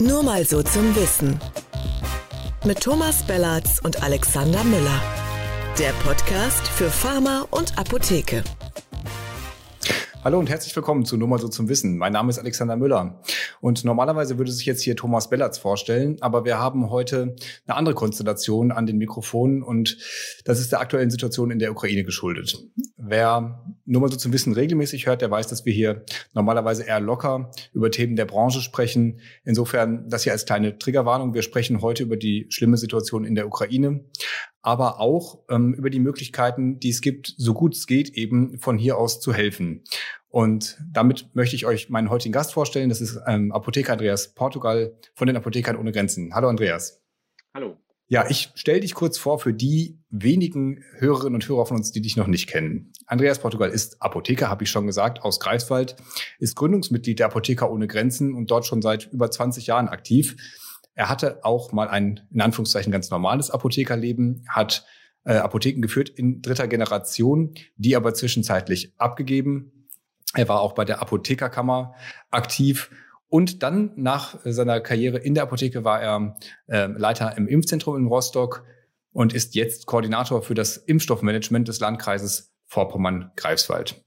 Nur mal so zum Wissen. Mit Thomas Bellatz und Alexander Müller. Der Podcast für Pharma und Apotheke. Hallo und herzlich willkommen zu Nur mal so zum Wissen. Mein Name ist Alexander Müller. Und normalerweise würde sich jetzt hier Thomas Bellatz vorstellen, aber wir haben heute eine andere Konstellation an den Mikrofonen und das ist der aktuellen Situation in der Ukraine geschuldet. Wer nur mal so zum Wissen regelmäßig hört, der weiß, dass wir hier normalerweise eher locker über Themen der Branche sprechen. Insofern das hier als kleine Triggerwarnung. Wir sprechen heute über die schlimme Situation in der Ukraine aber auch ähm, über die Möglichkeiten, die es gibt, so gut es geht, eben von hier aus zu helfen. Und damit möchte ich euch meinen heutigen Gast vorstellen. Das ist ähm, Apotheker Andreas Portugal von den Apothekern ohne Grenzen. Hallo Andreas. Hallo. Ja, ich stelle dich kurz vor für die wenigen Hörerinnen und Hörer von uns, die dich noch nicht kennen. Andreas Portugal ist Apotheker, habe ich schon gesagt, aus Greifswald, ist Gründungsmitglied der Apotheker ohne Grenzen und dort schon seit über 20 Jahren aktiv. Er hatte auch mal ein, in Anführungszeichen, ganz normales Apothekerleben, hat äh, Apotheken geführt in dritter Generation, die aber zwischenzeitlich abgegeben. Er war auch bei der Apothekerkammer aktiv und dann nach seiner Karriere in der Apotheke war er äh, Leiter im Impfzentrum in Rostock und ist jetzt Koordinator für das Impfstoffmanagement des Landkreises Vorpommern-Greifswald.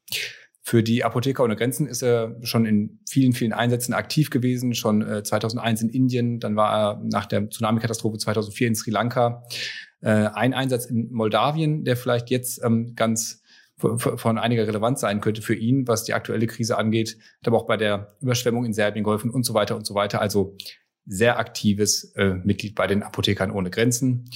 Für die Apotheker ohne Grenzen ist er schon in vielen, vielen Einsätzen aktiv gewesen, schon äh, 2001 in Indien, dann war er nach der Tsunami-Katastrophe 2004 in Sri Lanka. Äh, ein Einsatz in Moldawien, der vielleicht jetzt ähm, ganz von einiger Relevanz sein könnte für ihn, was die aktuelle Krise angeht, hat aber auch bei der Überschwemmung in Serbien geholfen und so weiter und so weiter. Also sehr aktives äh, Mitglied bei den Apothekern ohne Grenzen.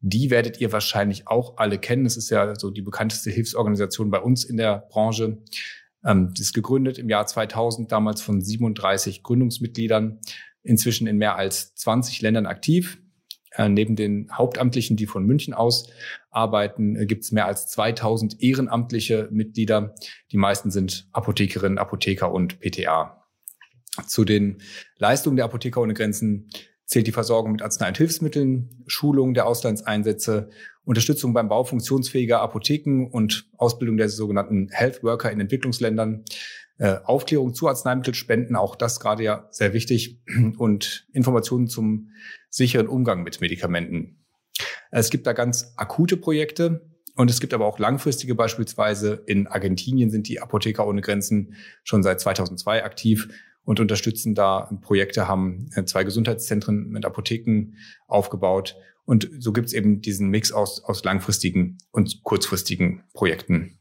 Die werdet ihr wahrscheinlich auch alle kennen. Es ist ja so die bekannteste Hilfsorganisation bei uns in der Branche. Ähm, ist gegründet im Jahr 2000, damals von 37 Gründungsmitgliedern, inzwischen in mehr als 20 Ländern aktiv. Äh, neben den Hauptamtlichen, die von München aus arbeiten, äh, gibt es mehr als 2000 ehrenamtliche Mitglieder. Die meisten sind Apothekerinnen, Apotheker und PTA. Zu den Leistungen der Apotheker ohne Grenzen zählt die Versorgung mit Arznei- und Hilfsmitteln, Schulung der Auslandseinsätze, Unterstützung beim Bau funktionsfähiger Apotheken und Ausbildung der sogenannten Health Worker in Entwicklungsländern, äh, Aufklärung zu Arzneimittelspenden, auch das gerade ja sehr wichtig, und Informationen zum sicheren Umgang mit Medikamenten. Es gibt da ganz akute Projekte, und es gibt aber auch langfristige beispielsweise. In Argentinien sind die Apotheker ohne Grenzen schon seit 2002 aktiv und unterstützen da Projekte, haben äh, zwei Gesundheitszentren mit Apotheken aufgebaut. Und so gibt es eben diesen Mix aus, aus langfristigen und kurzfristigen Projekten.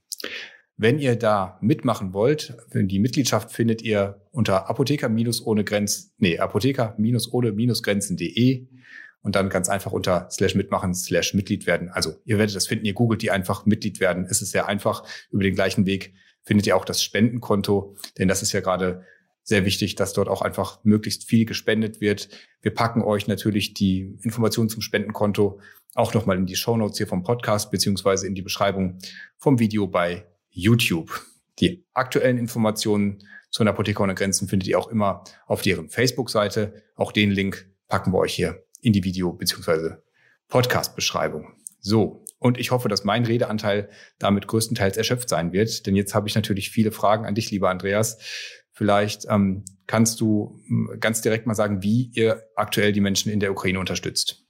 Wenn ihr da mitmachen wollt, die Mitgliedschaft findet ihr unter apotheker-ohne Grenzen, nee, apotheker-ohne-grenzen.de und dann ganz einfach unter slash mitmachen, slash Mitglied werden. Also ihr werdet das finden, ihr googelt die einfach Mitglied werden. Es ist sehr einfach. Über den gleichen Weg findet ihr auch das Spendenkonto, denn das ist ja gerade sehr wichtig, dass dort auch einfach möglichst viel gespendet wird. Wir packen euch natürlich die Informationen zum Spendenkonto auch nochmal in die Show Notes hier vom Podcast beziehungsweise in die Beschreibung vom Video bei YouTube. Die aktuellen Informationen zu den Apotheker ohne Grenzen findet ihr auch immer auf deren Facebook-Seite. Auch den Link packen wir euch hier in die Video- beziehungsweise Podcast-Beschreibung. So, und ich hoffe, dass mein Redeanteil damit größtenteils erschöpft sein wird, denn jetzt habe ich natürlich viele Fragen an dich, lieber Andreas. Vielleicht ähm, kannst du hm, ganz direkt mal sagen, wie ihr aktuell die Menschen in der Ukraine unterstützt.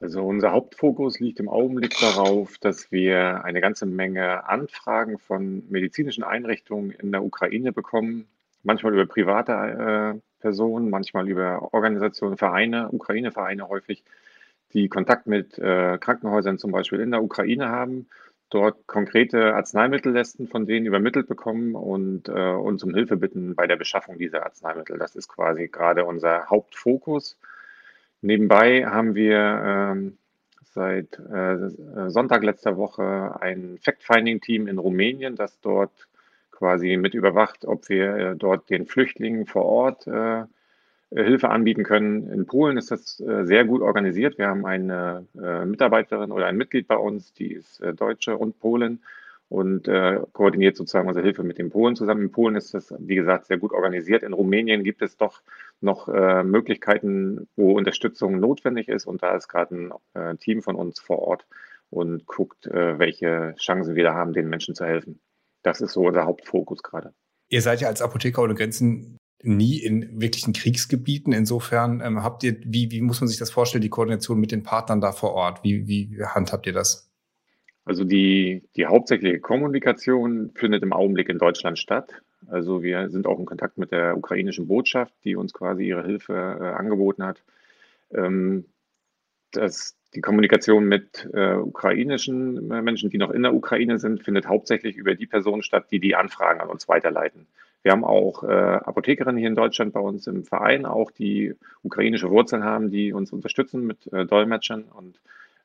Also unser Hauptfokus liegt im Augenblick darauf, dass wir eine ganze Menge Anfragen von medizinischen Einrichtungen in der Ukraine bekommen, manchmal über private äh, Personen, manchmal über Organisationen, Vereine, Ukraine-Vereine häufig, die Kontakt mit äh, Krankenhäusern zum Beispiel in der Ukraine haben dort konkrete Arzneimittellesten von denen übermittelt bekommen und äh, uns um Hilfe bitten bei der Beschaffung dieser Arzneimittel. Das ist quasi gerade unser Hauptfokus. Nebenbei haben wir ähm, seit äh, Sonntag letzter Woche ein Fact-Finding-Team in Rumänien, das dort quasi mit überwacht, ob wir äh, dort den Flüchtlingen vor Ort äh, äh, Hilfe anbieten können. In Polen ist das äh, sehr gut organisiert. Wir haben eine äh, Mitarbeiterin oder ein Mitglied bei uns, die ist Deutsche und Polin und koordiniert sozusagen unsere Hilfe mit den Polen zusammen. In Polen ist das, wie gesagt, sehr gut organisiert. In Rumänien gibt es doch noch Möglichkeiten, wo Unterstützung notwendig ist und da ist gerade ein Team von uns vor Ort und guckt, welche Chancen wir da haben, den Menschen zu helfen. Das ist so unser Hauptfokus gerade. Ihr seid ja als Apotheker ohne Grenzen nie in wirklichen Kriegsgebieten. Insofern ähm, habt ihr, wie, wie muss man sich das vorstellen, die Koordination mit den Partnern da vor Ort? Wie, wie handhabt ihr das? Also die, die hauptsächliche Kommunikation findet im Augenblick in Deutschland statt. Also wir sind auch in Kontakt mit der ukrainischen Botschaft, die uns quasi ihre Hilfe äh, angeboten hat. Ähm, das, die Kommunikation mit äh, ukrainischen Menschen, die noch in der Ukraine sind, findet hauptsächlich über die Personen statt, die die Anfragen an uns weiterleiten. Wir haben auch äh, Apothekerinnen hier in Deutschland bei uns im Verein, auch die ukrainische Wurzeln haben, die uns unterstützen mit äh, Dolmetschern und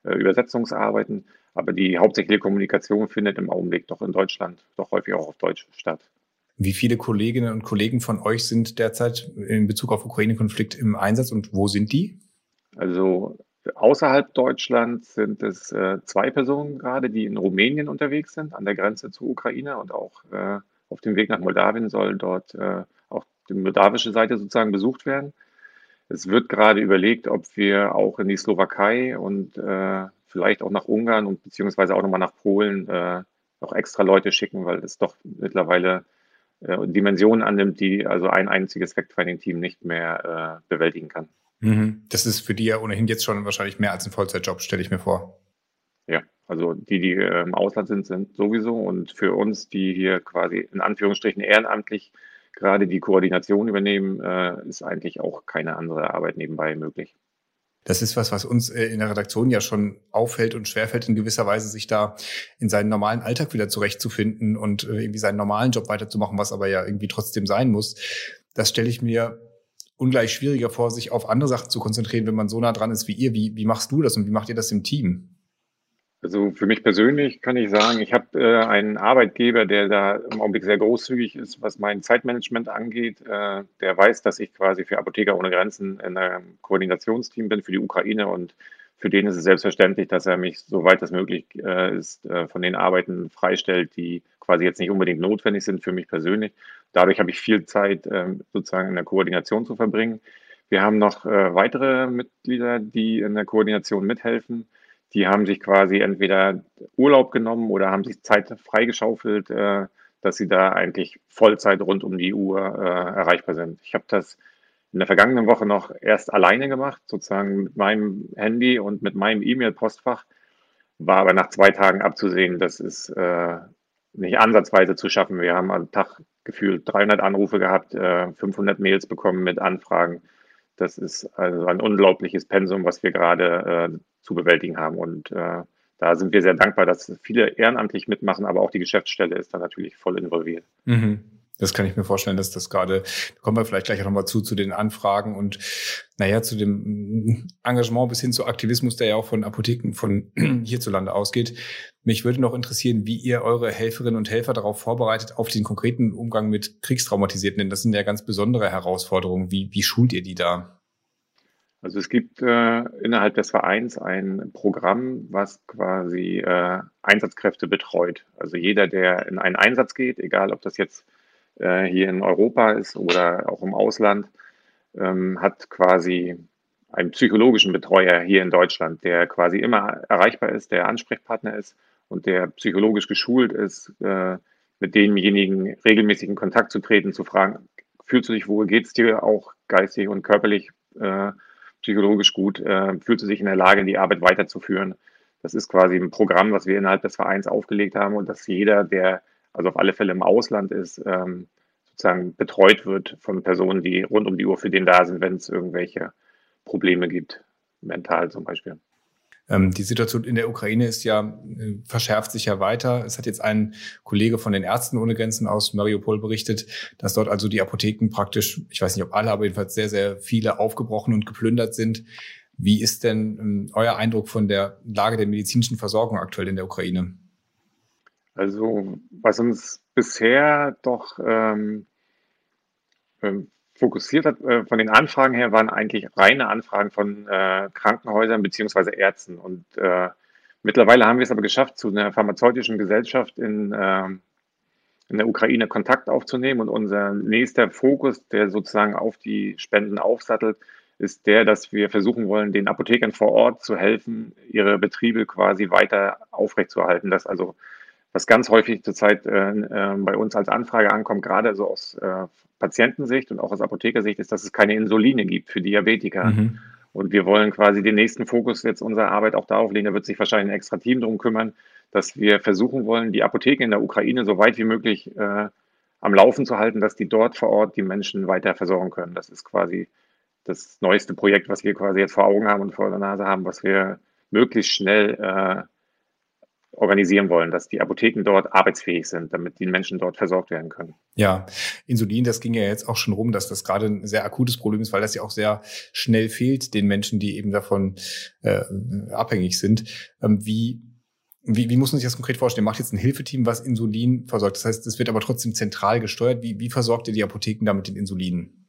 äh, Übersetzungsarbeiten. Aber die hauptsächliche Kommunikation findet im Augenblick doch in Deutschland, doch häufig auch auf Deutsch statt. Wie viele Kolleginnen und Kollegen von euch sind derzeit in Bezug auf Ukraine-Konflikt im Einsatz und wo sind die? Also außerhalb Deutschlands sind es äh, zwei Personen gerade, die in Rumänien unterwegs sind, an der Grenze zur Ukraine und auch äh, auf dem Weg nach Moldawien soll dort äh, auch die moldawische Seite sozusagen besucht werden. Es wird gerade überlegt, ob wir auch in die Slowakei und äh, vielleicht auch nach Ungarn und beziehungsweise auch nochmal nach Polen äh, noch extra Leute schicken, weil es doch mittlerweile äh, Dimensionen annimmt, die also ein einziges Fact-Finding-Team nicht mehr äh, bewältigen kann. Mhm. Das ist für die ja ohnehin jetzt schon wahrscheinlich mehr als ein Vollzeitjob, stelle ich mir vor. Ja, also die, die äh, im Ausland sind, sind sowieso und für uns, die hier quasi in Anführungsstrichen ehrenamtlich gerade die Koordination übernehmen, äh, ist eigentlich auch keine andere Arbeit nebenbei möglich. Das ist was, was uns äh, in der Redaktion ja schon auffällt und schwerfällt in gewisser Weise, sich da in seinen normalen Alltag wieder zurechtzufinden und irgendwie seinen normalen Job weiterzumachen, was aber ja irgendwie trotzdem sein muss. Das stelle ich mir ungleich schwieriger vor, sich auf andere Sachen zu konzentrieren, wenn man so nah dran ist wie ihr. Wie, wie machst du das und wie macht ihr das im Team? Also für mich persönlich kann ich sagen, ich habe äh, einen Arbeitgeber, der da im Augenblick sehr großzügig ist, was mein Zeitmanagement angeht. Äh, der weiß, dass ich quasi für Apotheker ohne Grenzen in einem Koordinationsteam bin für die Ukraine und für den ist es selbstverständlich, dass er mich, soweit das möglich äh, ist, äh, von den Arbeiten freistellt, die quasi jetzt nicht unbedingt notwendig sind für mich persönlich. Dadurch habe ich viel Zeit ähm, sozusagen in der Koordination zu verbringen. Wir haben noch äh, weitere Mitglieder, die in der Koordination mithelfen. Die haben sich quasi entweder Urlaub genommen oder haben sich Zeit freigeschaufelt, äh, dass sie da eigentlich Vollzeit rund um die Uhr äh, erreichbar sind. Ich habe das in der vergangenen Woche noch erst alleine gemacht, sozusagen mit meinem Handy und mit meinem E-Mail-Postfach. War aber nach zwei Tagen abzusehen, das ist äh, nicht ansatzweise zu schaffen. Wir haben am Tag gefühlt 300 Anrufe gehabt, äh, 500 Mails bekommen mit Anfragen. Das ist also ein unglaubliches Pensum, was wir gerade äh, zu bewältigen haben. Und äh, da sind wir sehr dankbar, dass viele ehrenamtlich mitmachen, aber auch die Geschäftsstelle ist da natürlich voll involviert. Mhm. Das kann ich mir vorstellen, dass das gerade, da kommen wir vielleicht gleich auch nochmal zu, zu den Anfragen und naja, zu dem Engagement bis hin zu Aktivismus, der ja auch von Apotheken von hierzulande ausgeht. Mich würde noch interessieren, wie ihr eure Helferinnen und Helfer darauf vorbereitet, auf den konkreten Umgang mit Kriegstraumatisierten, denn das sind ja ganz besondere Herausforderungen. Wie, wie schult ihr die da? Also es gibt äh, innerhalb des Vereins ein Programm, was quasi äh, Einsatzkräfte betreut. Also jeder, der in einen Einsatz geht, egal ob das jetzt äh, hier in Europa ist oder auch im Ausland, ähm, hat quasi einen psychologischen Betreuer hier in Deutschland, der quasi immer erreichbar ist, der Ansprechpartner ist und der psychologisch geschult ist, äh, mit demjenigen regelmäßig in Kontakt zu treten, zu fragen, fühlst du dich wohl, geht es dir auch geistig und körperlich äh, psychologisch gut, äh, fühlt sie sich in der Lage, die Arbeit weiterzuführen. Das ist quasi ein Programm, was wir innerhalb des Vereins aufgelegt haben und dass jeder, der also auf alle Fälle im Ausland ist, ähm, sozusagen betreut wird von Personen, die rund um die Uhr für den da sind, wenn es irgendwelche Probleme gibt, mental zum Beispiel. Ähm, die Situation in der Ukraine ist ja, äh, verschärft sich ja weiter. Es hat jetzt ein Kollege von den Ärzten ohne Grenzen aus Mariupol berichtet, dass dort also die Apotheken praktisch, ich weiß nicht ob alle, aber jedenfalls sehr, sehr viele aufgebrochen und geplündert sind. Wie ist denn ähm, euer Eindruck von der Lage der medizinischen Versorgung aktuell in der Ukraine? Also, was uns bisher doch ähm, ähm fokussiert hat, äh, von den Anfragen her, waren eigentlich reine Anfragen von äh, Krankenhäusern beziehungsweise Ärzten. Und äh, mittlerweile haben wir es aber geschafft, zu einer pharmazeutischen Gesellschaft in, äh, in der Ukraine Kontakt aufzunehmen. Und unser nächster Fokus, der sozusagen auf die Spenden aufsattelt, ist der, dass wir versuchen wollen, den Apothekern vor Ort zu helfen, ihre Betriebe quasi weiter aufrechtzuerhalten, dass also Was ganz häufig zurzeit äh, äh, bei uns als Anfrage ankommt, gerade so aus äh, Patientensicht und auch aus Apothekersicht, ist, dass es keine Insuline gibt für Diabetiker. Mhm. Und wir wollen quasi den nächsten Fokus jetzt unserer Arbeit auch darauf legen, da wird sich wahrscheinlich ein extra Team darum kümmern, dass wir versuchen wollen, die Apotheken in der Ukraine so weit wie möglich äh, am Laufen zu halten, dass die dort vor Ort die Menschen weiter versorgen können. Das ist quasi das neueste Projekt, was wir quasi jetzt vor Augen haben und vor der Nase haben, was wir möglichst schnell äh, organisieren wollen, dass die Apotheken dort arbeitsfähig sind, damit die Menschen dort versorgt werden können. Ja, Insulin, das ging ja jetzt auch schon rum, dass das gerade ein sehr akutes Problem ist, weil das ja auch sehr schnell fehlt den Menschen, die eben davon äh, abhängig sind. Ähm, wie wie, wie muss man sich das konkret vorstellen? Macht jetzt ein Hilfeteam, was Insulin versorgt? Das heißt, es wird aber trotzdem zentral gesteuert. Wie, wie versorgt ihr die Apotheken damit den Insulinen?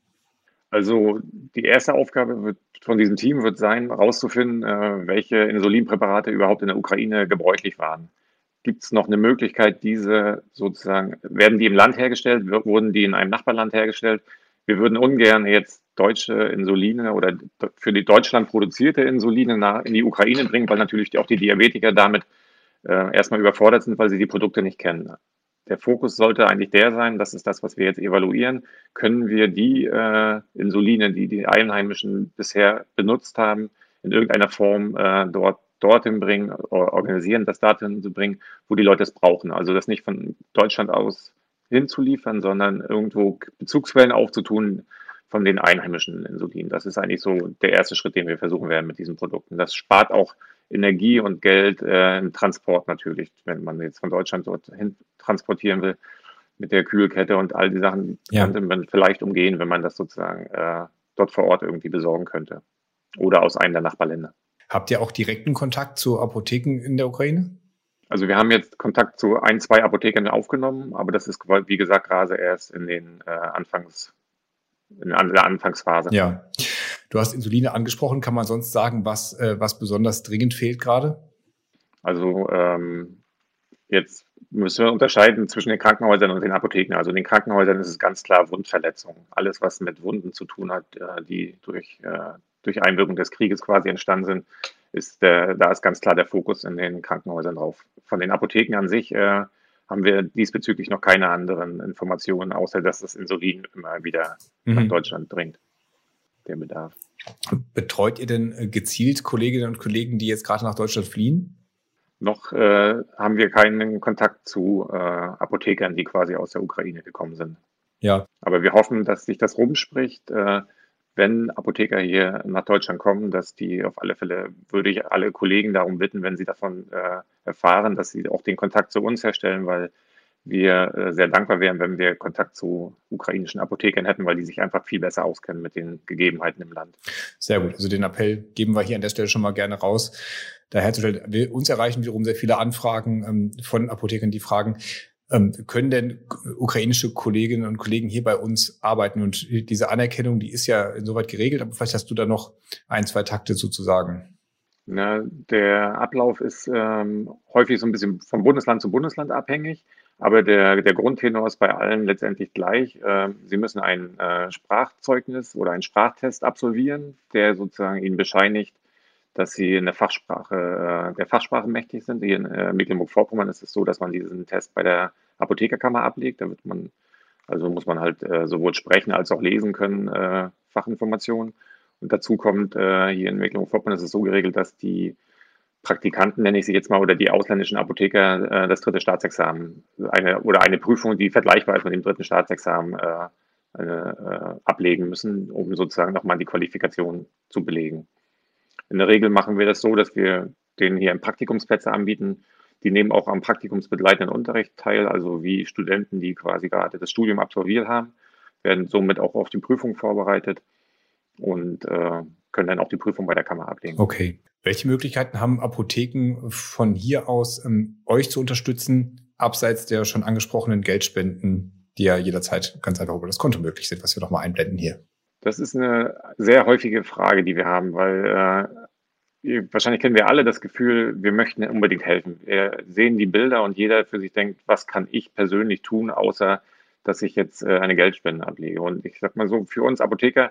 Also die erste Aufgabe wird von diesem Team wird sein, herauszufinden, äh, welche Insulinpräparate überhaupt in der Ukraine gebräuchlich waren. Gibt es noch eine Möglichkeit, diese sozusagen, werden die im Land hergestellt, wurden die in einem Nachbarland hergestellt? Wir würden ungern jetzt deutsche Insuline oder für die Deutschland produzierte Insuline in die Ukraine bringen, weil natürlich auch die Diabetiker damit äh, erstmal überfordert sind, weil sie die Produkte nicht kennen der Fokus sollte eigentlich der sein, das ist das, was wir jetzt evaluieren. Können wir die äh, Insuline, die die Einheimischen bisher benutzt haben, in irgendeiner Form äh, dort dorthin bringen, organisieren, das dorthin zu bringen, wo die Leute es brauchen. Also das nicht von Deutschland aus hinzuliefern, sondern irgendwo Bezugsquellen aufzutun von den einheimischen Insulinen. Das ist eigentlich so der erste Schritt, den wir versuchen werden mit diesen Produkten. Das spart auch Energie und Geld äh, im Transport natürlich, wenn man jetzt von Deutschland dorthin transportieren will, mit der Kühlkette und all die Sachen ja. könnte man vielleicht umgehen, wenn man das sozusagen äh, dort vor Ort irgendwie besorgen könnte. Oder aus einem der Nachbarländer. Habt ihr auch direkten Kontakt zu Apotheken in der Ukraine? Also wir haben jetzt Kontakt zu ein, zwei Apothekern aufgenommen, aber das ist, wie gesagt, gerade erst in den äh, Anfangs, in der Anfangsphase. Ja. Du hast Insuline angesprochen. Kann man sonst sagen, was, äh, was besonders dringend fehlt gerade? Also ähm, jetzt müssen wir unterscheiden zwischen den Krankenhäusern und den Apotheken. Also in den Krankenhäusern ist es ganz klar Wundverletzungen. Alles, was mit Wunden zu tun hat, äh, die durch, äh, durch Einwirkung des Krieges quasi entstanden sind, ist der, da ist ganz klar der Fokus in den Krankenhäusern drauf. Von den Apotheken an sich äh, haben wir diesbezüglich noch keine anderen Informationen, außer dass das Insulin immer wieder mhm. nach Deutschland dringt der Bedarf. Betreut ihr denn äh, gezielt Kolleginnen und Kollegen, die jetzt gerade nach Deutschland fliehen? Noch äh, haben wir keinen Kontakt zu äh, Apothekern, die quasi aus der Ukraine gekommen sind. Ja. Aber wir hoffen, dass sich das rumspricht, äh, wenn Apotheker hier nach Deutschland kommen, dass die auf alle Fälle, würde ich alle Kollegen darum bitten, wenn sie davon äh, erfahren, dass sie auch den Kontakt zu uns herstellen, weil wir äh, sehr dankbar wären, wenn wir Kontakt zu ukrainischen Apothekern hätten, weil die sich einfach viel besser auskennen mit den Gegebenheiten im Land. Sehr gut. Also den Appell geben wir hier an der Stelle schon mal gerne raus. Daher will uns erreichen wiederum sehr viele Anfragen ähm, von Apothekern, die fragen, ähm, können denn ukrainische Kolleginnen und Kollegen hier bei uns arbeiten? Und diese Anerkennung, die ist ja insoweit geregelt, aber vielleicht hast du da noch ein, zwei Takte sozusagen. Na, der Ablauf ist ähm, häufig so ein bisschen vom Bundesland zu Bundesland abhängig. Aber der, der Grundtenor ist bei allen letztendlich gleich. Ähm, Sie müssen ein äh, Sprachzeugnis oder einen Sprachtest absolvieren, der sozusagen Ihnen bescheinigt, dass Sie in der Fachsprache, äh, der Fachsprache mächtig sind. Hier in äh, Mecklenburg-Vorpommern ist es so, dass man diesen Test bei der Apothekerkammer ablegt. Da wird man, also muss man halt sowohl sprechen als auch lesen können, Fachinformationen. Und dazu kommt hier in Mecklenburg-Vorpommern ist es so geregelt, dass die Praktikanten, nenne ich sie jetzt mal, oder die ausländischen Apotheker äh, das dritte Staatsexamen eine, oder eine Prüfung, die vergleichbar ist mit dem dritten Staatsexamen, äh, äh, ablegen müssen, um sozusagen nochmal die Qualifikation zu belegen. In der Regel machen wir das so, dass wir denen hier Praktikumsplätze anbieten. Die nehmen auch am praktikumsbegleitenden Unterricht teil, also wie Studenten, die quasi gerade das Studium absolviert haben, werden somit auch auf die Prüfung vorbereitet und äh, können dann auch die Prüfung bei der Kammer ablegen. Okay. Welche Möglichkeiten haben Apotheken von hier aus, ähm, euch zu unterstützen, abseits der schon angesprochenen Geldspenden, die ja jederzeit ganz einfach über das Konto möglich sind, was wir nochmal einblenden hier? Das ist eine sehr häufige Frage, die wir haben, weil äh, wahrscheinlich kennen wir alle das Gefühl, wir möchten unbedingt helfen. Wir sehen die Bilder und jeder für sich denkt, was kann ich persönlich tun, außer dass ich jetzt äh, eine Geldspende ablege. Und ich sag mal so, für uns Apotheker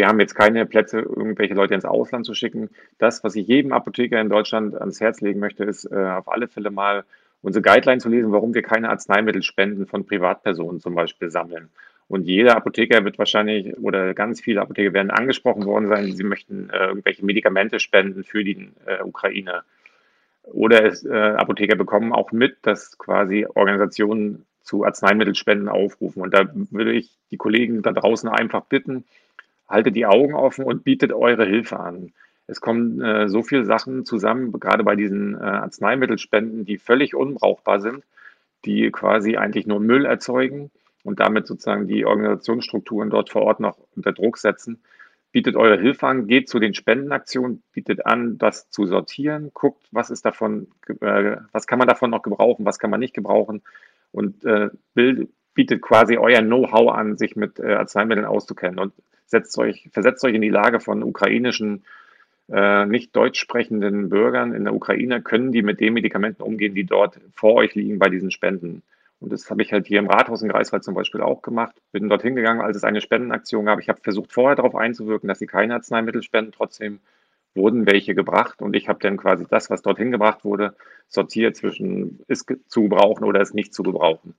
wir haben jetzt keine Plätze, irgendwelche Leute ins Ausland zu schicken. Das, was ich jedem Apotheker in Deutschland ans Herz legen möchte, ist äh, auf alle Fälle mal unsere Guideline zu lesen, warum wir keine Arzneimittelspenden von Privatpersonen zum Beispiel sammeln. Und jeder Apotheker wird wahrscheinlich oder ganz viele Apotheker werden angesprochen worden sein, sie möchten äh, irgendwelche Medikamente spenden für die äh, Ukraine. Oder es, äh, Apotheker bekommen auch mit, dass quasi Organisationen zu Arzneimittelspenden aufrufen. Und da würde ich die Kollegen da draußen einfach bitten, haltet die Augen offen und bietet eure Hilfe an. Es kommen äh, so viele Sachen zusammen, gerade bei diesen äh, Arzneimittelspenden, die völlig unbrauchbar sind, die quasi eigentlich nur Müll erzeugen und damit sozusagen die Organisationsstrukturen dort vor Ort noch unter Druck setzen. Bietet eure Hilfe an, geht zu den Spendenaktionen, bietet an, das zu sortieren, guckt, was ist davon, äh, was kann man davon noch gebrauchen, was kann man nicht gebrauchen und äh, bild, bietet quasi euer Know-how an, sich mit äh, Arzneimitteln auszukennen und setzt euch, versetzt euch in die Lage von ukrainischen äh, nicht deutsch sprechenden Bürgern in der Ukraine, können die mit den Medikamenten umgehen, die dort vor euch liegen bei diesen Spenden. Und das habe ich halt hier im Rathaus in Greifswald zum Beispiel auch gemacht. Bin dorthin gegangen, als es eine Spendenaktion gab. Ich habe versucht, vorher darauf einzuwirken, dass sie keine Arzneimittel spenden. Trotzdem wurden welche gebracht und ich habe dann quasi das, was dorthin gebracht wurde, sortiert zwischen ist zu gebrauchen oder ist nicht zu gebrauchen.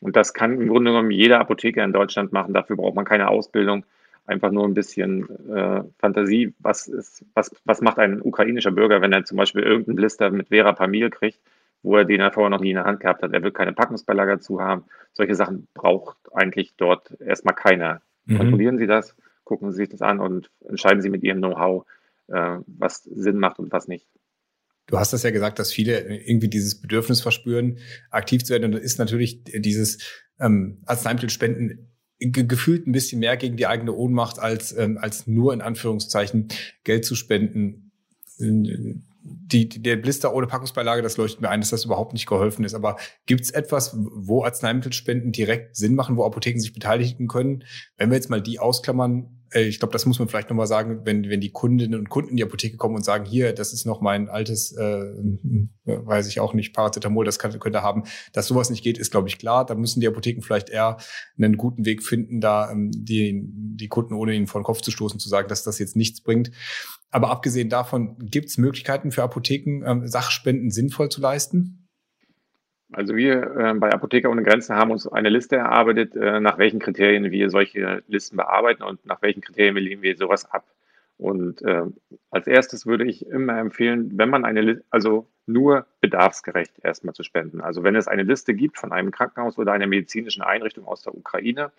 Und das kann im Grunde genommen jeder Apotheker in Deutschland machen. Dafür braucht man keine Ausbildung einfach nur ein bisschen äh, Fantasie. Was, ist, was, was macht ein ukrainischer Bürger, wenn er zum Beispiel irgendeinen Blister mit Vera Pamil kriegt, wo er den er vorher noch nie in der Hand gehabt hat? Er will keine Packungsbeilage dazu haben. Solche Sachen braucht eigentlich dort erstmal keiner. Mhm. Kontrollieren Sie das, gucken Sie sich das an und entscheiden Sie mit Ihrem Know-how, äh, was Sinn macht und was nicht. Du hast das ja gesagt, dass viele irgendwie dieses Bedürfnis verspüren, aktiv zu werden. Und das ist natürlich dieses ähm, Arzneimittelspenden gefühlt ein bisschen mehr gegen die eigene Ohnmacht als, ähm, als nur in Anführungszeichen Geld zu spenden. Die, die, der Blister ohne Packungsbeilage, das leuchtet mir ein, dass das überhaupt nicht geholfen ist. Aber gibt es etwas, wo Arzneimittelspenden direkt Sinn machen, wo Apotheken sich beteiligen können? Wenn wir jetzt mal die ausklammern, ich glaube, das muss man vielleicht nochmal sagen, wenn, wenn die Kundinnen und Kunden in die Apotheke kommen und sagen, hier, das ist noch mein altes, äh, weiß ich auch nicht, Paracetamol, das kann, könnte haben, dass sowas nicht geht, ist, glaube ich, klar. Da müssen die Apotheken vielleicht eher einen guten Weg finden, da ähm, die, die Kunden ohne ihnen vor den Kopf zu stoßen, zu sagen, dass das jetzt nichts bringt. Aber abgesehen davon, gibt es Möglichkeiten für Apotheken, ähm, Sachspenden sinnvoll zu leisten? Also wir äh, bei Apotheker ohne Grenzen haben uns eine Liste erarbeitet, äh, nach welchen Kriterien wir solche Listen bearbeiten und nach welchen Kriterien lehnen wir sowas ab. Und äh, als erstes würde ich immer empfehlen, wenn man eine Liste, also nur bedarfsgerecht erstmal zu spenden. Also wenn es eine Liste gibt von einem Krankenhaus oder einer medizinischen Einrichtung aus der Ukraine,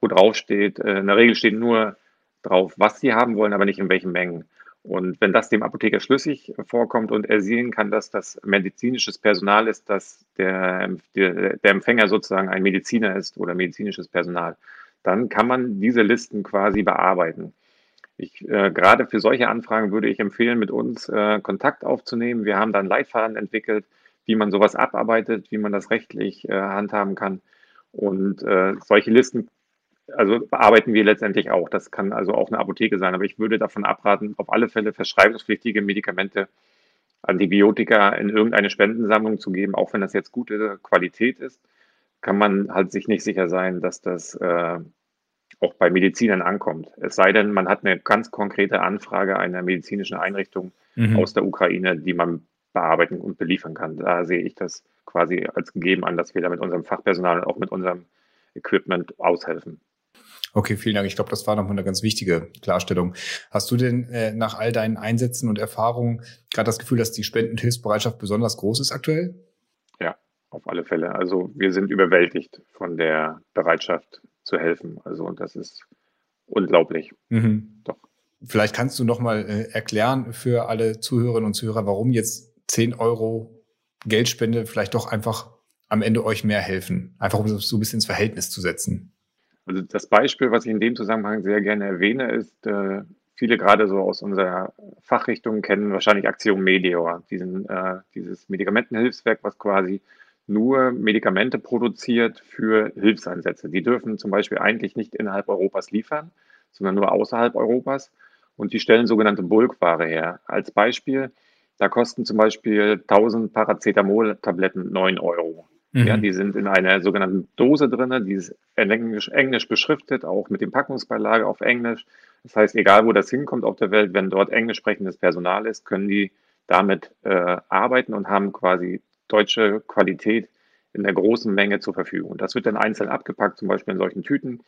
wo drauf steht, äh, in der Regel steht nur drauf, was sie haben wollen, aber nicht in welchen Mengen. Und wenn das dem Apotheker schlüssig vorkommt und er sehen kann, dass das medizinisches Personal ist, dass der, der, der Empfänger sozusagen ein Mediziner ist oder medizinisches Personal, dann kann man diese Listen quasi bearbeiten. Ich, äh, gerade für solche Anfragen würde ich empfehlen, mit uns äh, Kontakt aufzunehmen. Wir haben dann Leitfaden entwickelt, wie man sowas abarbeitet, wie man das rechtlich äh, handhaben kann. Und äh, solche Listen also bearbeiten wir letztendlich auch. Das kann also auch eine Apotheke sein. Aber ich würde davon abraten, auf alle Fälle verschreibungspflichtige Medikamente, Antibiotika in irgendeine Spendensammlung zu geben, auch wenn das jetzt gute Qualität ist, kann man halt sich nicht sicher sein, dass das äh, auch bei Medizinern ankommt. Es sei denn, man hat eine ganz konkrete Anfrage einer medizinischen Einrichtung mhm. aus der Ukraine, die man bearbeiten und beliefern kann. Da sehe ich das quasi als gegeben an, dass wir da mit unserem Fachpersonal und auch mit unserem Equipment aushelfen. Okay, vielen Dank. Ich glaube, das war nochmal eine ganz wichtige Klarstellung. Hast du denn äh, nach all deinen Einsätzen und Erfahrungen gerade das Gefühl, dass die Spenden- und Hilfsbereitschaft besonders groß ist aktuell? Ja, auf alle Fälle. Also wir sind überwältigt von der Bereitschaft zu helfen. Also und das ist unglaublich. Mhm. Doch. Vielleicht kannst du nochmal äh, erklären für alle Zuhörerinnen und Zuhörer, warum jetzt 10 Euro Geldspende vielleicht doch einfach am Ende euch mehr helfen. Einfach um es so ein bisschen ins Verhältnis zu setzen. Also das Beispiel, was ich in dem Zusammenhang sehr gerne erwähne, ist, äh, viele gerade so aus unserer Fachrichtung kennen wahrscheinlich Aktion Meteor, diesen, äh, dieses Medikamentenhilfswerk, was quasi nur Medikamente produziert für Hilfseinsätze. Die dürfen zum Beispiel eigentlich nicht innerhalb Europas liefern, sondern nur außerhalb Europas. Und die stellen sogenannte Bulkware her. Als Beispiel, da kosten zum Beispiel 1000 Paracetamol-Tabletten 9 Euro. Mhm. Ja, die sind in einer sogenannten Dose drin, die ist Englisch, Englisch beschriftet, auch mit dem Packungsbeilage auf Englisch. Das heißt, egal wo das hinkommt auf der Welt, wenn dort englisch sprechendes Personal ist, können die damit äh, arbeiten und haben quasi deutsche Qualität in der großen Menge zur Verfügung. Das wird dann einzeln abgepackt, zum Beispiel in solchen Tüten.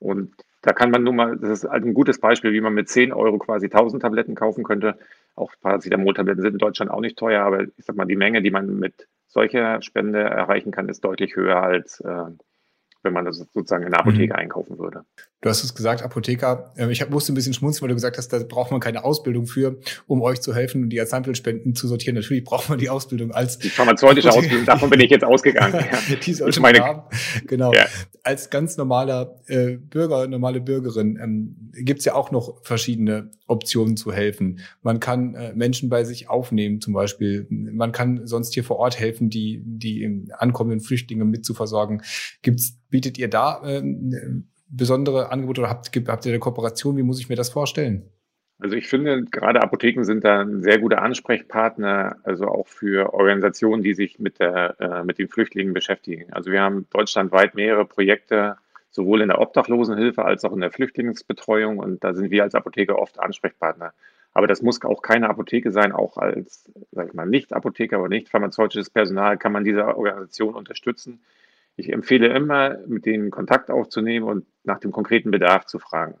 Und da kann man nun mal, das ist halt ein gutes Beispiel, wie man mit 10 Euro quasi 1000 Tabletten kaufen könnte. Auch Paracetamol-Tabletten sind in Deutschland auch nicht teuer, aber ich sag mal, die Menge, die man mit solcher Spende erreichen kann, ist deutlich höher als äh, wenn man das sozusagen in der Apotheke mhm. einkaufen würde. Du hast es gesagt, Apotheker. Ähm, ich musste ein bisschen schmunzeln, weil du gesagt hast, da braucht man keine Ausbildung für, um euch zu helfen und die Arzneimittelspenden zu sortieren. Natürlich braucht man die Ausbildung als die pharmazeutische Ausbildung. Davon bin ich jetzt ausgegangen. ja. die sollte meine, haben. Genau. Ja. Als ganz normaler äh, Bürger, normale Bürgerin ähm, gibt es ja auch noch verschiedene Optionen zu helfen. Man kann äh, Menschen bei sich aufnehmen, zum Beispiel. Man kann sonst hier vor Ort helfen, die die ankommenden Flüchtlinge mit zu versorgen. Gibt's bietet ihr da äh, besondere Angebote oder habt, habt ihr eine Kooperation? Wie muss ich mir das vorstellen? Also ich finde, gerade Apotheken sind da ein sehr guter Ansprechpartner, also auch für Organisationen, die sich mit, der, äh, mit den Flüchtlingen beschäftigen. Also wir haben deutschlandweit mehrere Projekte, sowohl in der Obdachlosenhilfe als auch in der Flüchtlingsbetreuung und da sind wir als Apotheker oft Ansprechpartner. Aber das muss auch keine Apotheke sein, auch als, sag ich mal, Nicht-Apotheker oder nicht pharmazeutisches Personal kann man diese Organisation unterstützen. Ich empfehle immer, mit denen Kontakt aufzunehmen und nach dem konkreten Bedarf zu fragen.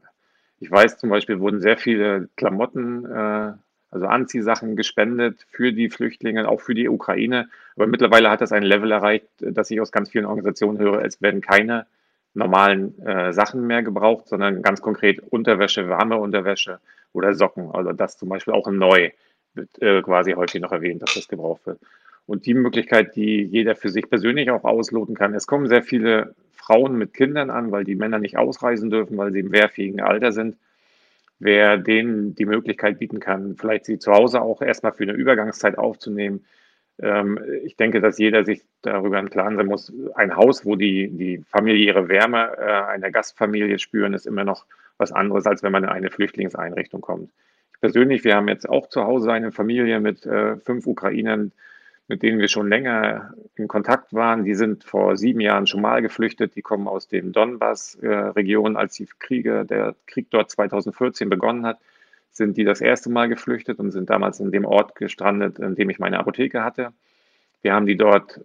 Ich weiß zum Beispiel, wurden sehr viele Klamotten, äh, also Anziehsachen gespendet für die Flüchtlinge, auch für die Ukraine. Aber mittlerweile hat das ein Level erreicht, dass ich aus ganz vielen Organisationen höre, es werden keine normalen äh, Sachen mehr gebraucht, sondern ganz konkret Unterwäsche, warme Unterwäsche oder Socken. Also das zum Beispiel auch neu wird äh, quasi häufig noch erwähnt, dass das gebraucht wird und die Möglichkeit, die jeder für sich persönlich auch ausloten kann. Es kommen sehr viele Frauen mit Kindern an, weil die Männer nicht ausreisen dürfen, weil sie im wehrfähigen Alter sind. Wer denen die Möglichkeit bieten kann, vielleicht sie zu Hause auch erstmal für eine Übergangszeit aufzunehmen. Ähm, ich denke, dass jeder sich darüber im Klaren sein muss. Ein Haus, wo die, die familiäre Wärme äh, einer Gastfamilie spüren, ist immer noch was anderes, als wenn man in eine Flüchtlingseinrichtung kommt. Ich persönlich, wir haben jetzt auch zu Hause eine Familie mit äh, fünf Ukrainern, mit denen wir schon länger in Kontakt waren. Die sind vor sieben Jahren schon mal geflüchtet. Die kommen aus dem Donbass-Region. Als die Kriege, der Krieg dort 2014 begonnen hat, sind die das erste Mal geflüchtet und sind damals in dem Ort gestrandet, in dem ich meine Apotheke hatte. Wir haben die dort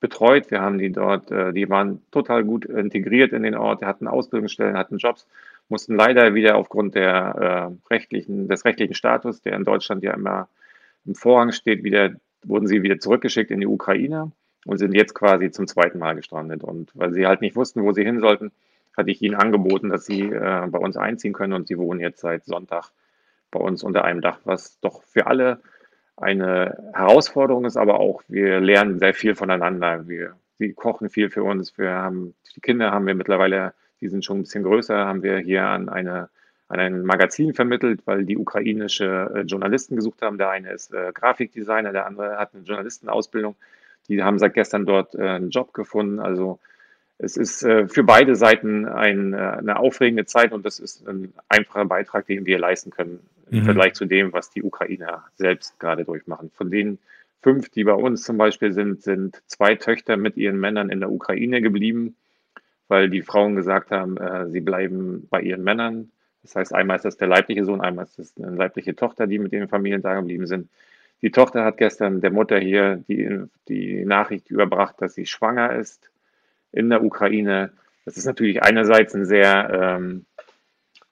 betreut. Wir haben die dort, äh, die waren total gut integriert in den Ort, hatten Ausbildungsstellen, hatten Jobs, mussten leider wieder aufgrund der, äh, rechtlichen, des rechtlichen Status, der in Deutschland ja immer im Vorrang steht, wieder wurden sie wieder zurückgeschickt in die Ukraine und sind jetzt quasi zum zweiten Mal gestrandet. Und weil sie halt nicht wussten, wo sie hin sollten, hatte ich ihnen angeboten, dass sie äh, bei uns einziehen können und sie wohnen jetzt seit Sonntag bei uns unter einem Dach, was doch für alle eine Herausforderung ist, aber auch wir lernen sehr viel voneinander. Wir, sie kochen viel für uns. Wir haben, die Kinder haben wir mittlerweile, die sind schon ein bisschen größer, haben wir hier an eine an ein Magazin vermittelt, weil die ukrainische äh, Journalisten gesucht haben. Der eine ist äh, Grafikdesigner, der andere hat eine Journalistenausbildung. Die haben seit gestern dort äh, einen Job gefunden. Also es ist äh, für beide Seiten ein, äh, eine aufregende Zeit und das ist ein einfacher Beitrag, den wir leisten können im mhm. Vergleich zu dem, was die Ukrainer selbst gerade durchmachen. Von den fünf, die bei uns zum Beispiel sind, sind zwei Töchter mit ihren Männern in der Ukraine geblieben, weil die Frauen gesagt haben, äh, sie bleiben bei ihren Männern das heißt, einmal ist das der leibliche Sohn, einmal ist das eine leibliche Tochter, die mit den Familien da geblieben sind. Die Tochter hat gestern der Mutter hier die, die Nachricht überbracht, dass sie schwanger ist in der Ukraine. Das ist natürlich einerseits ein sehr, ähm,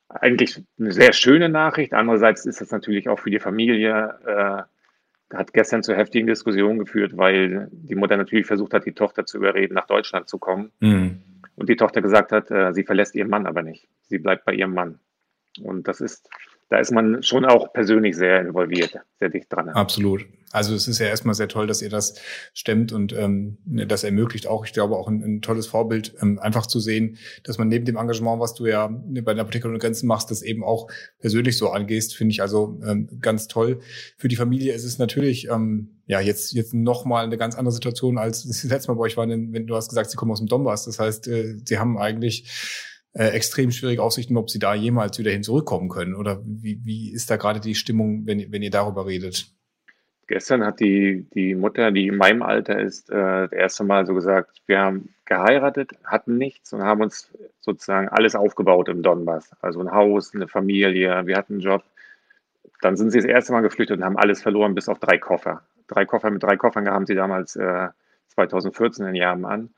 eigentlich eine sehr schöne Nachricht. Andererseits ist das natürlich auch für die Familie, äh, hat gestern zu heftigen Diskussionen geführt, weil die Mutter natürlich versucht hat, die Tochter zu überreden, nach Deutschland zu kommen. Mhm. Und die Tochter gesagt hat, äh, sie verlässt ihren Mann aber nicht. Sie bleibt bei ihrem Mann. Und das ist, da ist man schon auch persönlich sehr involviert, sehr dicht dran. Absolut. Also es ist ja erstmal sehr toll, dass ihr das stemmt und ähm, das ermöglicht auch, ich glaube, auch ein, ein tolles Vorbild, ähm, einfach zu sehen, dass man neben dem Engagement, was du ja bei der Apotheke ohne Grenzen machst, das eben auch persönlich so angehst, finde ich also ähm, ganz toll. Für die Familie ist es natürlich ähm, ja jetzt jetzt noch mal eine ganz andere Situation als das letzte Mal bei euch war, wenn du hast gesagt, sie kommen aus dem Donbass. Das heißt, äh, sie haben eigentlich äh, extrem schwierige Aussichten, ob sie da jemals wieder hin zurückkommen können. Oder wie, wie ist da gerade die Stimmung, wenn, wenn ihr darüber redet? Gestern hat die, die Mutter, die in meinem Alter ist, äh, das erste Mal so gesagt, wir haben geheiratet, hatten nichts und haben uns sozusagen alles aufgebaut im Donbass. Also ein Haus, eine Familie, wir hatten einen Job. Dann sind sie das erste Mal geflüchtet und haben alles verloren, bis auf drei Koffer. drei Koffer mit drei Koffern haben sie damals äh, 2014 in Jahren an.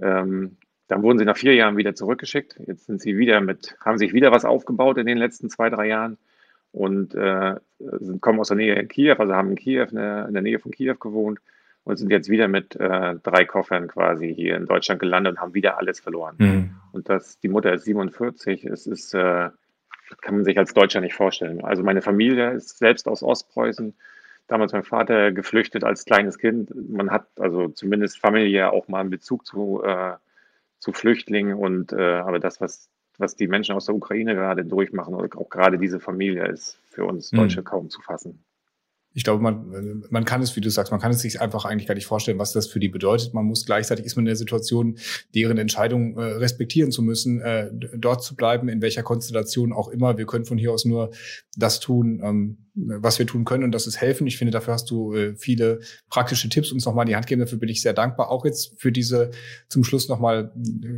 Ähm, dann wurden sie nach vier Jahren wieder zurückgeschickt. Jetzt sind sie wieder mit, haben sich wieder was aufgebaut in den letzten zwei, drei Jahren und äh, sind, kommen aus der Nähe in Kiew, also haben in Kiew, in der, in der Nähe von Kiew gewohnt und sind jetzt wieder mit äh, drei Koffern quasi hier in Deutschland gelandet und haben wieder alles verloren. Mhm. Und das, die Mutter ist 47, es ist, äh, kann man sich als Deutscher nicht vorstellen. Also meine Familie ist selbst aus Ostpreußen, damals mein Vater geflüchtet als kleines Kind. Man hat also zumindest familiär auch mal einen Bezug zu, äh, zu Flüchtlingen und äh, aber das, was, was die Menschen aus der Ukraine gerade durchmachen, oder auch gerade diese Familie, ist für uns mhm. Deutsche mhm. kaum zu fassen ich glaube, man, man kann es, wie du sagst, man kann es sich einfach eigentlich gar nicht vorstellen, was das für die bedeutet. Man muss gleichzeitig ist man in der Situation, deren Entscheidung äh, respektieren zu müssen, äh, dort zu bleiben, in welcher Konstellation auch immer. Wir können von hier aus nur das tun, ähm, was wir tun können und das ist helfen. Ich finde, dafür hast du äh, viele praktische Tipps uns nochmal in die Hand gegeben. Dafür bin ich sehr dankbar. Auch jetzt für diese zum Schluss nochmal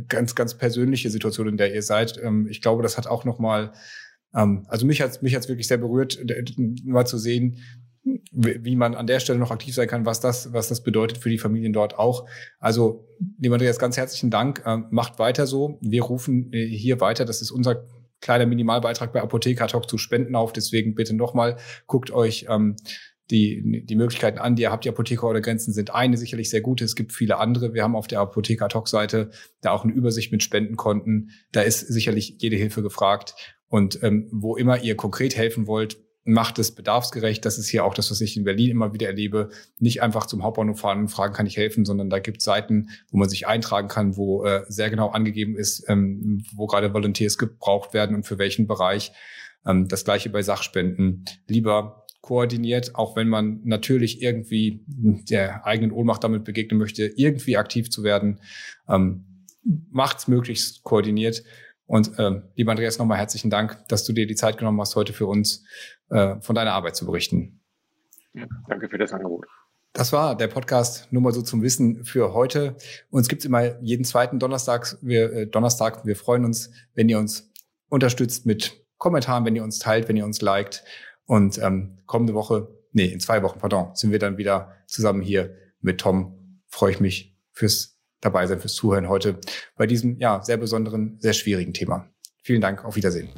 ganz, ganz persönliche Situation, in der ihr seid. Ähm, ich glaube, das hat auch nochmal ähm, also mich hat's mich hat's wirklich sehr berührt, mal zu sehen, wie man an der Stelle noch aktiv sein kann, was das, was das bedeutet für die Familien dort auch. Also, lieber Andreas, ganz herzlichen Dank. Ähm, macht weiter so. Wir rufen äh, hier weiter. Das ist unser kleiner Minimalbeitrag bei Apotheker Talk zu Spenden auf. Deswegen bitte nochmal, guckt euch ähm, die, die Möglichkeiten an, die ihr habt. Die Apotheker oder Grenzen sind eine sicherlich sehr gute. Es gibt viele andere. Wir haben auf der Apotheker Talk Seite da auch eine Übersicht mit Spendenkonten. Da ist sicherlich jede Hilfe gefragt. Und ähm, wo immer ihr konkret helfen wollt, macht es bedarfsgerecht. Das ist hier auch das, was ich in Berlin immer wieder erlebe. Nicht einfach zum Hauptbahnhof fahren und fragen, kann ich helfen, sondern da gibt es Seiten, wo man sich eintragen kann, wo äh, sehr genau angegeben ist, ähm, wo gerade Volunteers gebraucht werden und für welchen Bereich. Ähm, das gleiche bei Sachspenden. Lieber koordiniert, auch wenn man natürlich irgendwie der eigenen Ohnmacht damit begegnen möchte, irgendwie aktiv zu werden. Ähm, macht's möglichst koordiniert. Und ähm, lieber Andreas, nochmal herzlichen Dank, dass du dir die Zeit genommen hast, heute für uns äh, von deiner Arbeit zu berichten. Ja, danke für das Angebot. Das war der Podcast nur mal so zum Wissen für heute. Uns gibt's immer jeden zweiten Donnerstag. Wir, äh, Donnerstag. Wir freuen uns, wenn ihr uns unterstützt mit Kommentaren, wenn ihr uns teilt, wenn ihr uns liked. Und ähm, kommende Woche, nee, in zwei Wochen, pardon, sind wir dann wieder zusammen hier mit Tom. Freue ich mich fürs dabei sein, fürs Zuhören heute bei diesem ja sehr besonderen, sehr schwierigen Thema. Vielen Dank, auf Wiedersehen.